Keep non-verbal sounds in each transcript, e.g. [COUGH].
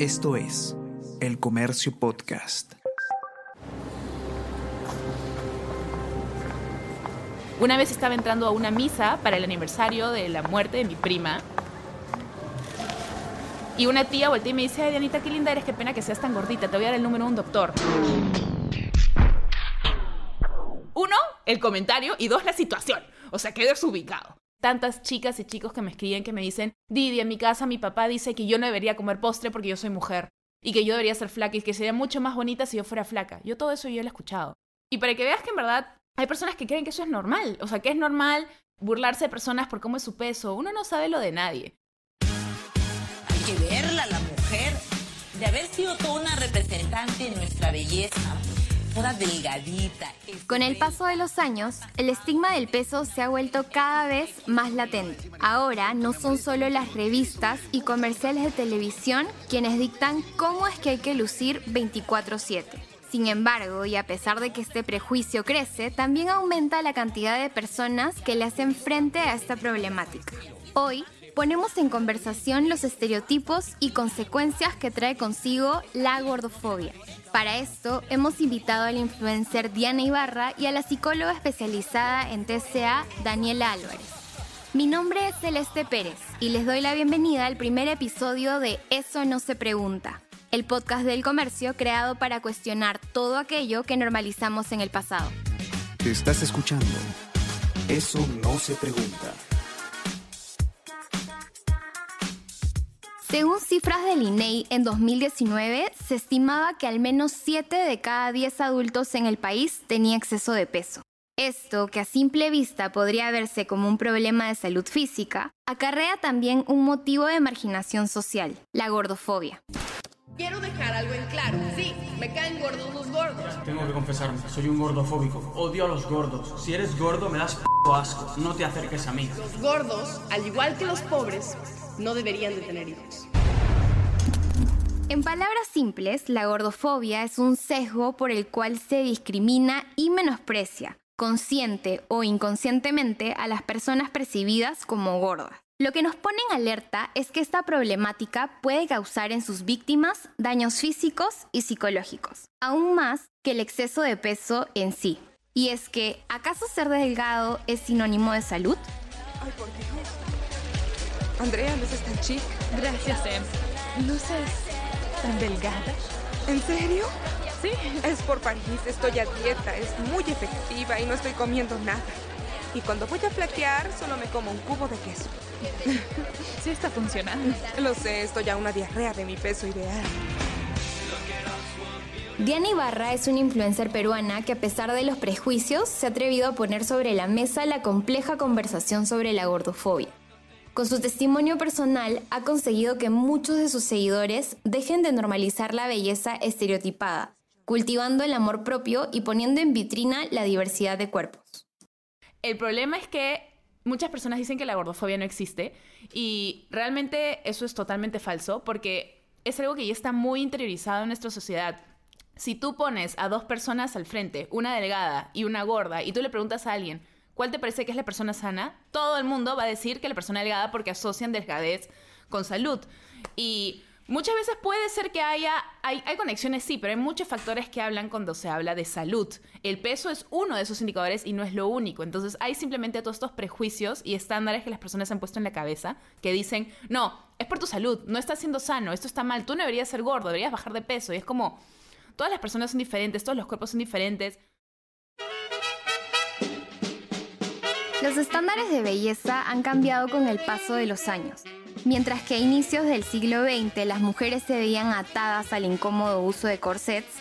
Esto es El Comercio Podcast. Una vez estaba entrando a una misa para el aniversario de la muerte de mi prima. Y una tía voltea y me dice, ay Dianita, qué linda eres, qué pena que seas tan gordita, te voy a dar el número de un doctor. Uno, el comentario y dos, la situación. O sea, quedé desubicado. Tantas chicas y chicos que me escriben que me dicen, Didi, en mi casa mi papá dice que yo no debería comer postre porque yo soy mujer. Y que yo debería ser flaca y que sería mucho más bonita si yo fuera flaca. Yo todo eso yo lo he escuchado. Y para que veas que en verdad hay personas que creen que eso es normal. O sea, que es normal burlarse de personas por cómo es su peso. Uno no sabe lo de nadie. Hay que verla, la mujer, de haber sido toda una representante de nuestra belleza, Con el paso de los años, el estigma del peso se ha vuelto cada vez más latente. Ahora no son solo las revistas y comerciales de televisión quienes dictan cómo es que hay que lucir 24/7. Sin embargo, y a pesar de que este prejuicio crece, también aumenta la cantidad de personas que le hacen frente a esta problemática. Hoy ponemos en conversación los estereotipos y consecuencias que trae consigo la gordofobia. Para esto hemos invitado al influencer Diana Ibarra y a la psicóloga especializada en TCA Daniela Álvarez. Mi nombre es Celeste Pérez y les doy la bienvenida al primer episodio de Eso no se pregunta, el podcast del comercio creado para cuestionar todo aquello que normalizamos en el pasado. Te estás escuchando. Eso no se pregunta. Según cifras del INEI, en 2019 se estimaba que al menos 7 de cada 10 adultos en el país tenía exceso de peso. Esto, que a simple vista podría verse como un problema de salud física, acarrea también un motivo de marginación social, la gordofobia. Quiero dejar algo en claro. Sí, me caen gordos los gordos. Tengo que confesarme, soy un gordofóbico. Odio a los gordos. Si eres gordo, me das p asco. No te acerques a mí. Los gordos, al igual que los pobres, no deberían de tener hijos. En palabras simples, la gordofobia es un sesgo por el cual se discrimina y menosprecia, consciente o inconscientemente, a las personas percibidas como gordas. Lo que nos pone en alerta es que esta problemática puede causar en sus víctimas daños físicos y psicológicos, aún más que el exceso de peso en sí. Y es que, ¿acaso ser delgado es sinónimo de salud? Ay, por Dios. Andrea, luces tan chic. Gracias, Em. Luces tan delgada. ¿En serio? Sí. Es por París, estoy a dieta, es muy efectiva y no estoy comiendo nada. Y cuando voy a flaquear, solo me como un cubo de queso. [LAUGHS] Sí está funcionando. Lo sé, estoy a una diarrea de mi peso ideal. Diana Ibarra es una influencer peruana que a pesar de los prejuicios se ha atrevido a poner sobre la mesa la compleja conversación sobre la gordofobia. Con su testimonio personal ha conseguido que muchos de sus seguidores dejen de normalizar la belleza estereotipada, cultivando el amor propio y poniendo en vitrina la diversidad de cuerpos. El problema es que muchas personas dicen que la gordofobia no existe y realmente eso es totalmente falso porque es algo que ya está muy interiorizado en nuestra sociedad. Si tú pones a dos personas al frente, una delgada y una gorda, y tú le preguntas a alguien, ¿cuál te parece que es la persona sana? Todo el mundo va a decir que la persona delgada porque asocian delgadez con salud. Y muchas veces puede ser que haya, hay, hay conexiones, sí, pero hay muchos factores que hablan cuando se habla de salud. El peso es uno de esos indicadores y no es lo único. Entonces hay simplemente todos estos prejuicios y estándares que las personas han puesto en la cabeza que dicen, no, es por tu salud, no estás siendo sano, esto está mal, tú no deberías ser gordo, deberías bajar de peso. Y es como, todas las personas son diferentes, todos los cuerpos son diferentes. Los estándares de belleza han cambiado con el paso de los años. Mientras que a inicios del siglo XX las mujeres se veían atadas al incómodo uso de corsets,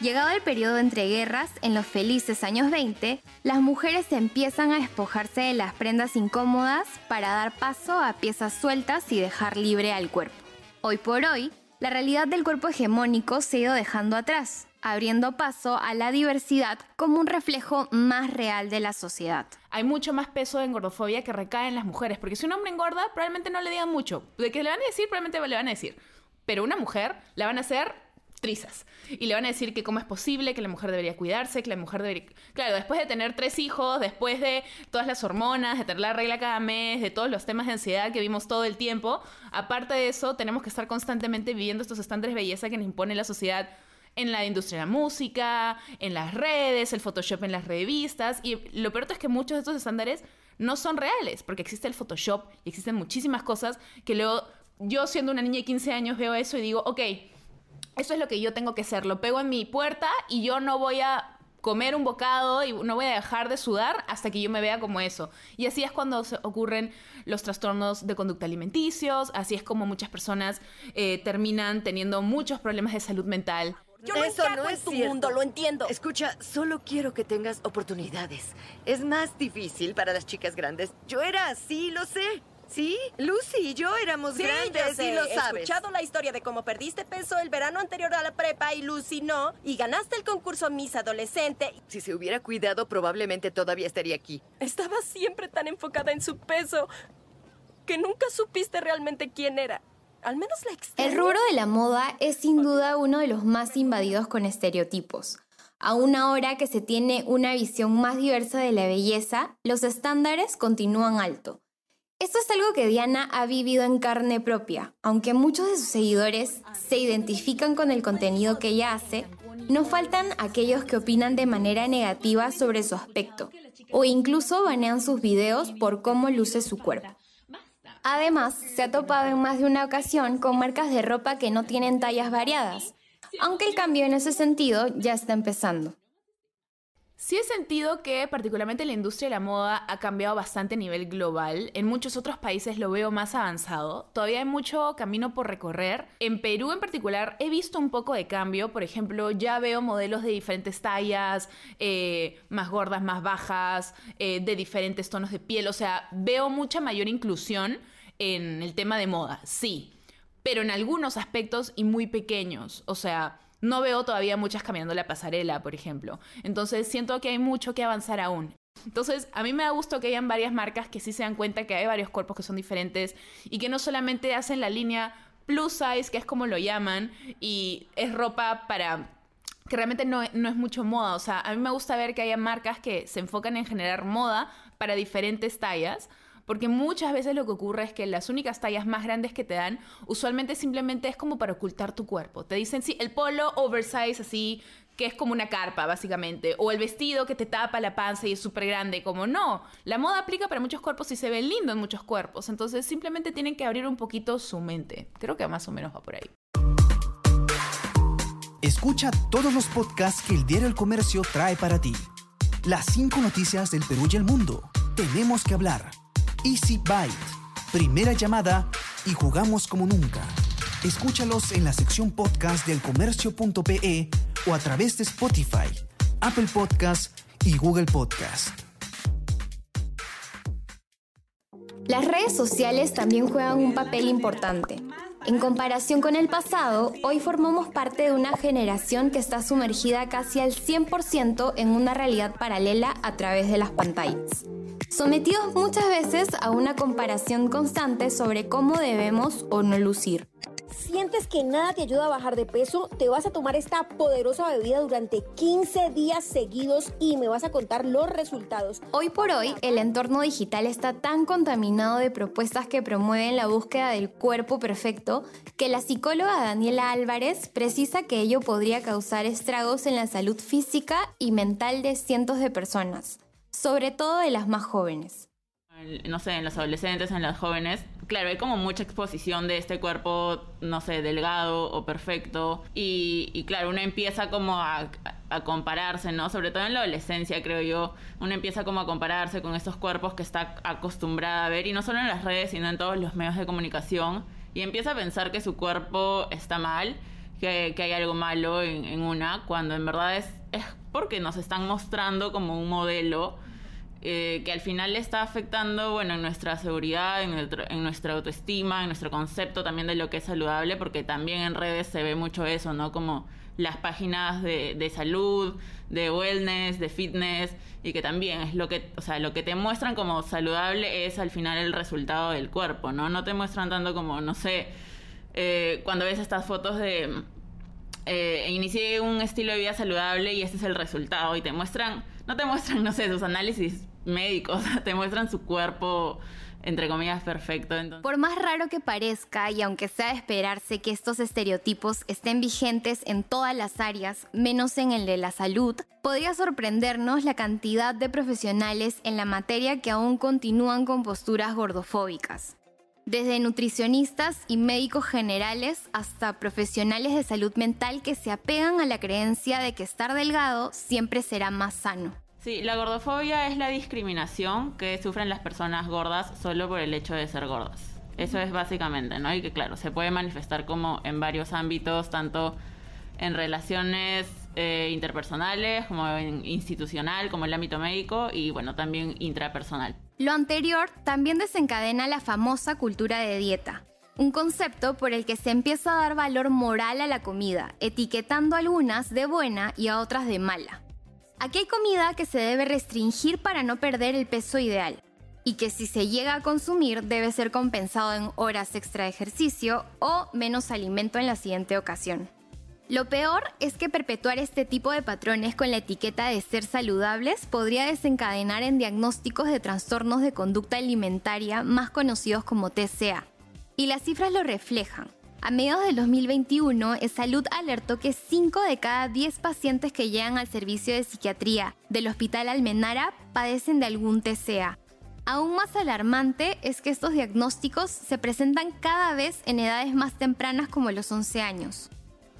llegado el periodo entre guerras, en los felices años 20, las mujeres empiezan a despojarse de las prendas incómodas para dar paso a piezas sueltas y dejar libre al cuerpo. Hoy por hoy, la realidad del cuerpo hegemónico se ha ido dejando atrás, abriendo paso a la diversidad como un reflejo más real de la sociedad. Hay mucho más peso en gordofobia que recae en las mujeres, porque si un hombre engorda, probablemente no le digan mucho. De que le van a decir, probablemente le van a decir. Pero una mujer la van a hacer trizas. Y le van a decir que cómo es posible, que la mujer debería cuidarse, que la mujer debería... Claro, después de tener tres hijos, después de todas las hormonas, de tener la regla cada mes, de todos los temas de ansiedad que vimos todo el tiempo, aparte de eso, tenemos que estar constantemente viviendo estos estándares de belleza que nos impone la sociedad en la industria de la música, en las redes, el Photoshop en las revistas. Y lo peor es que muchos de estos estándares no son reales, porque existe el Photoshop y existen muchísimas cosas que luego yo siendo una niña de 15 años veo eso y digo, ok, eso es lo que yo tengo que hacer. Lo pego en mi puerta y yo no voy a comer un bocado y no voy a dejar de sudar hasta que yo me vea como eso. Y así es cuando se ocurren los trastornos de conducta alimenticios, así es como muchas personas eh, terminan teniendo muchos problemas de salud mental. Yo no Eso no es tu mundo, lo entiendo. Escucha, solo quiero que tengas oportunidades. Es más difícil para las chicas grandes. Yo era así, lo sé. Sí, Lucy y yo éramos grandes y lo sabes. He escuchado la historia de cómo perdiste peso el verano anterior a la prepa y Lucy no, y ganaste el concurso Miss Adolescente. Si se hubiera cuidado, probablemente todavía estaría aquí. Estaba siempre tan enfocada en su peso que nunca supiste realmente quién era. Al menos la El rubro de la moda es sin duda uno de los más invadidos con estereotipos. Aún ahora que se tiene una visión más diversa de la belleza, los estándares continúan alto. Esto es algo que Diana ha vivido en carne propia. Aunque muchos de sus seguidores se identifican con el contenido que ella hace, no faltan aquellos que opinan de manera negativa sobre su aspecto o incluso banean sus videos por cómo luce su cuerpo. Además, se ha topado en más de una ocasión con marcas de ropa que no tienen tallas variadas, aunque el cambio en ese sentido ya está empezando. Sí he sentido que particularmente la industria de la moda ha cambiado bastante a nivel global. En muchos otros países lo veo más avanzado. Todavía hay mucho camino por recorrer. En Perú en particular he visto un poco de cambio. Por ejemplo, ya veo modelos de diferentes tallas, eh, más gordas, más bajas, eh, de diferentes tonos de piel. O sea, veo mucha mayor inclusión en el tema de moda, sí. Pero en algunos aspectos y muy pequeños. O sea no veo todavía muchas caminando la pasarela, por ejemplo. Entonces siento que hay mucho que avanzar aún. Entonces, a mí me da gusto que hayan varias marcas que sí se dan cuenta que hay varios cuerpos que son diferentes y que no solamente hacen la línea plus size, que es como lo llaman, y es ropa para que realmente no, no, es mucho moda. O sea, a mí me gusta ver que haya marcas que se enfocan en generar moda para diferentes tallas porque muchas veces lo que ocurre es que las únicas tallas más grandes que te dan, usualmente simplemente es como para ocultar tu cuerpo. Te dicen, sí, el polo oversize así, que es como una carpa, básicamente. O el vestido que te tapa la panza y es súper grande. Como no, la moda aplica para muchos cuerpos y se ve lindo en muchos cuerpos. Entonces simplemente tienen que abrir un poquito su mente. Creo que más o menos va por ahí. Escucha todos los podcasts que el Diario El Comercio trae para ti. Las cinco noticias del Perú y el mundo. Tenemos que hablar Easy Byte, primera llamada y jugamos como nunca. Escúchalos en la sección podcast del comercio.pe o a través de Spotify, Apple Podcast y Google Podcast. Las redes sociales también juegan un papel importante. En comparación con el pasado, hoy formamos parte de una generación que está sumergida casi al 100% en una realidad paralela a través de las pantallas sometidos muchas veces a una comparación constante sobre cómo debemos o no lucir. ¿Sientes que nada te ayuda a bajar de peso? Te vas a tomar esta poderosa bebida durante 15 días seguidos y me vas a contar los resultados. Hoy por hoy, el entorno digital está tan contaminado de propuestas que promueven la búsqueda del cuerpo perfecto que la psicóloga Daniela Álvarez precisa que ello podría causar estragos en la salud física y mental de cientos de personas sobre todo de las más jóvenes. No sé, en los adolescentes, en las jóvenes, claro, hay como mucha exposición de este cuerpo, no sé, delgado o perfecto. Y, claro, uno empieza como a, a, compararse, ¿no? Sobre todo en la adolescencia, creo yo. Uno empieza como a compararse con estos cuerpos que está acostumbrada a ver, y no solo en las redes, sino en todos los medios de comunicación. Y empieza a pensar que su cuerpo está mal, que, que hay algo malo en, en, una, cuando en verdad es, es porque nos están mostrando como un modelo eh, que al final le está afectando, bueno, en nuestra seguridad, en, en, nuestra autoestima, en nuestro concepto también de lo que es saludable, porque también en redes se ve mucho eso, ¿no? Como las páginas de, de salud, de wellness, de fitness, y que también es lo que, o sea, lo que te muestran como saludable es al final el resultado del cuerpo, ¿no? No te muestran tanto como, no sé, eh, cuando ves estas fotos de eh, inicié un estilo de vida saludable y este es el resultado. Y te muestran, no te muestran, [LAUGHS] no sé, sus análisis médicos, [LAUGHS] te muestran su cuerpo entre comillas, perfecto. Por más raro que parezca, y aunque sea de esperarse que estos estereotipos estén vigentes en todas las áreas, menos en el de la salud, podría sorprendernos la cantidad de profesionales en la materia que aún continúan con posturas gordofóbicas. Desde nutricionistas y médicos generales hasta profesionales de salud mental que se apegan a la creencia de que estar delgado siempre será más sano. Sí, la gordofobia es la discriminación que sufren las personas gordas solo por el hecho de ser gordas. Eso es básicamente, ¿no? Y que claro, se puede manifestar como en varios ámbitos, tanto en relaciones eh, interpersonales, como en institucional, como en el ámbito médico y bueno, también intrapersonal. Lo anterior también desencadena la famosa cultura de dieta, un concepto por el que se empieza a dar valor moral a la comida, etiquetando algunas de buena y a otras de mala. Aquí hay comida que se debe restringir para no perder el peso ideal y que si se llega a consumir debe ser compensado en horas extra de ejercicio o menos alimento en la siguiente ocasión. Lo peor es que perpetuar este tipo de patrones con la etiqueta de ser saludables podría desencadenar en diagnósticos de trastornos de conducta alimentaria más conocidos como TCA. Y las cifras lo reflejan. A mediados del 2021, Salud alertó que 5 de cada 10 pacientes que llegan al servicio de psiquiatría del Hospital Almenara padecen de algún TCA. Aún más alarmante es que estos diagnósticos se presentan cada vez en edades más tempranas como los 11 años.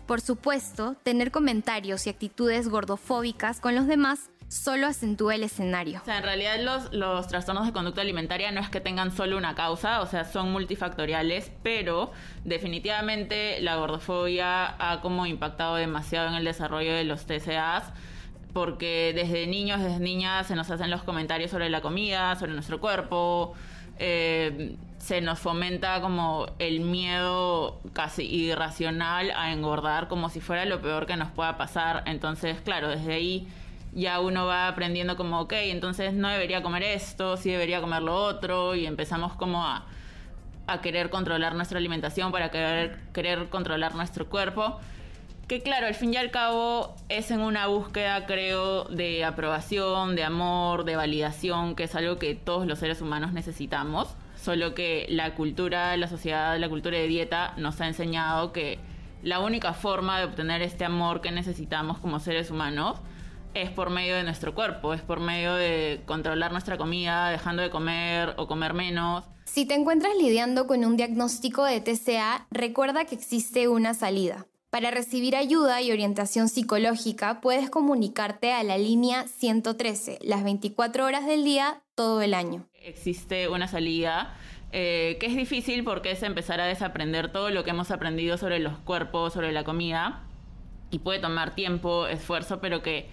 Por supuesto, tener comentarios y actitudes gordofóbicas con los demás solo acentúa el escenario. O sea, en realidad los, los trastornos de conducta alimentaria no es que tengan solo una causa, o sea, son multifactoriales, pero definitivamente la gordofobia ha como impactado demasiado en el desarrollo de los TCAs porque desde niños, desde niñas se nos hacen los comentarios sobre la comida, sobre nuestro cuerpo, eh, se nos fomenta como el miedo casi irracional a engordar como si fuera lo peor que nos pueda pasar. Entonces, claro, desde ahí ya uno va aprendiendo como, ok, entonces no debería comer esto, sí debería comer lo otro, y empezamos como a, a querer controlar nuestra alimentación, para querer, querer controlar nuestro cuerpo. Que claro, al fin y al cabo es en una búsqueda, creo, de aprobación, de amor, de validación, que es algo que todos los seres humanos necesitamos. Solo que la cultura, la sociedad, la cultura de dieta nos ha enseñado que la única forma de obtener este amor que necesitamos como seres humanos es por medio de nuestro cuerpo, es por medio de controlar nuestra comida, dejando de comer o comer menos. Si te encuentras lidiando con un diagnóstico de TCA, recuerda que existe una salida. Para recibir ayuda y orientación psicológica, puedes comunicarte a la línea 113, las 24 horas del día, todo el año. Existe una salida eh, que es difícil porque es empezar a desaprender todo lo que hemos aprendido sobre los cuerpos, sobre la comida, y puede tomar tiempo, esfuerzo, pero que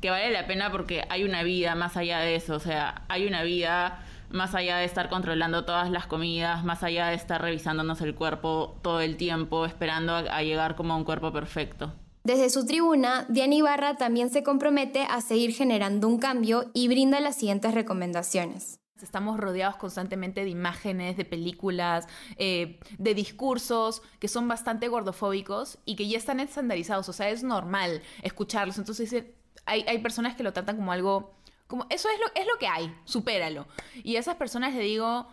que vale la pena porque hay una vida más allá de eso, o sea, hay una vida más allá de estar controlando todas las comidas, más allá de estar revisándonos el cuerpo todo el tiempo, esperando a, llegar como a un cuerpo perfecto. Desde su tribuna, Diana Ibarra también se compromete a seguir generando un cambio y brinda las siguientes recomendaciones. Estamos rodeados constantemente de imágenes, de películas, eh, de discursos que son bastante gordofóbicos y que ya están estandarizados. O sea, es normal escucharlos. Entonces hay, personas que lo tratan como algo, como eso es lo, es lo que hay, supéralo. Y a esas personas le digo,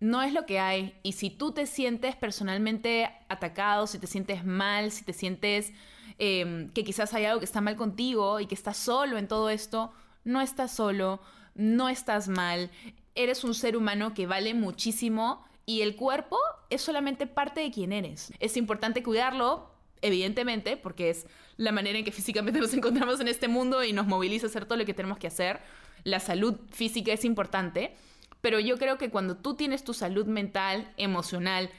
no es lo que hay. Y si tú te sientes personalmente atacado, si te sientes mal, si te sientes em, que quizás hay algo que está mal contigo y que estás solo en todo esto, no estás solo, no estás mal, eres un ser humano que vale muchísimo y el cuerpo es solamente parte de quien eres. Es importante cuidarlo, evidentemente, porque es la manera en que físicamente [LAUGHS] nos encontramos en este mundo y nos moviliza a hacer todo lo que tenemos que hacer. La salud física es importante, pero yo creo que cuando tú tienes tu salud mental, emocional,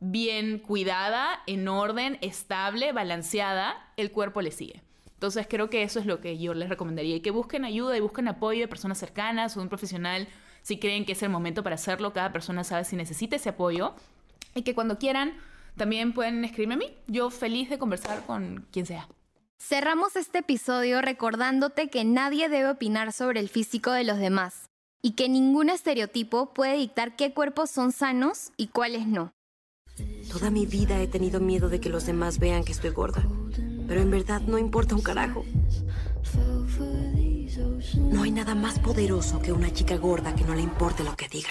bien cuidada, en orden, estable, balanceada, el cuerpo le sigue. Entonces creo que eso es lo que yo les recomendaría, y que busquen ayuda y busquen apoyo de personas cercanas o de un profesional si creen que es el momento para hacerlo. Cada persona sabe si necesita ese apoyo y que cuando quieran también pueden escribirme a mí. Yo feliz de conversar con quien sea. Cerramos este episodio recordándote que nadie debe opinar sobre el físico de los demás y que ningún estereotipo puede dictar qué cuerpos son sanos y cuáles no. Toda mi vida he tenido miedo de que los demás vean que estoy gorda. Pero en verdad no importa un carajo. No hay nada más poderoso que una chica gorda que no le importe lo que diga.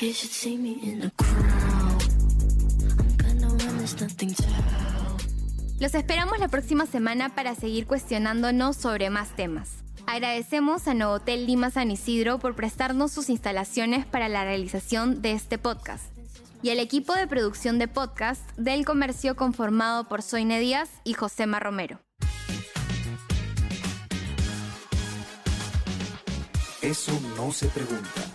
Los esperamos la próxima semana para seguir cuestionándonos sobre más temas. Agradecemos a Novotel Lima San Isidro por prestarnos sus instalaciones para la realización de este podcast y al equipo de producción de podcast del comercio conformado por Soine Díaz y Josema Romero. Eso no se pregunta.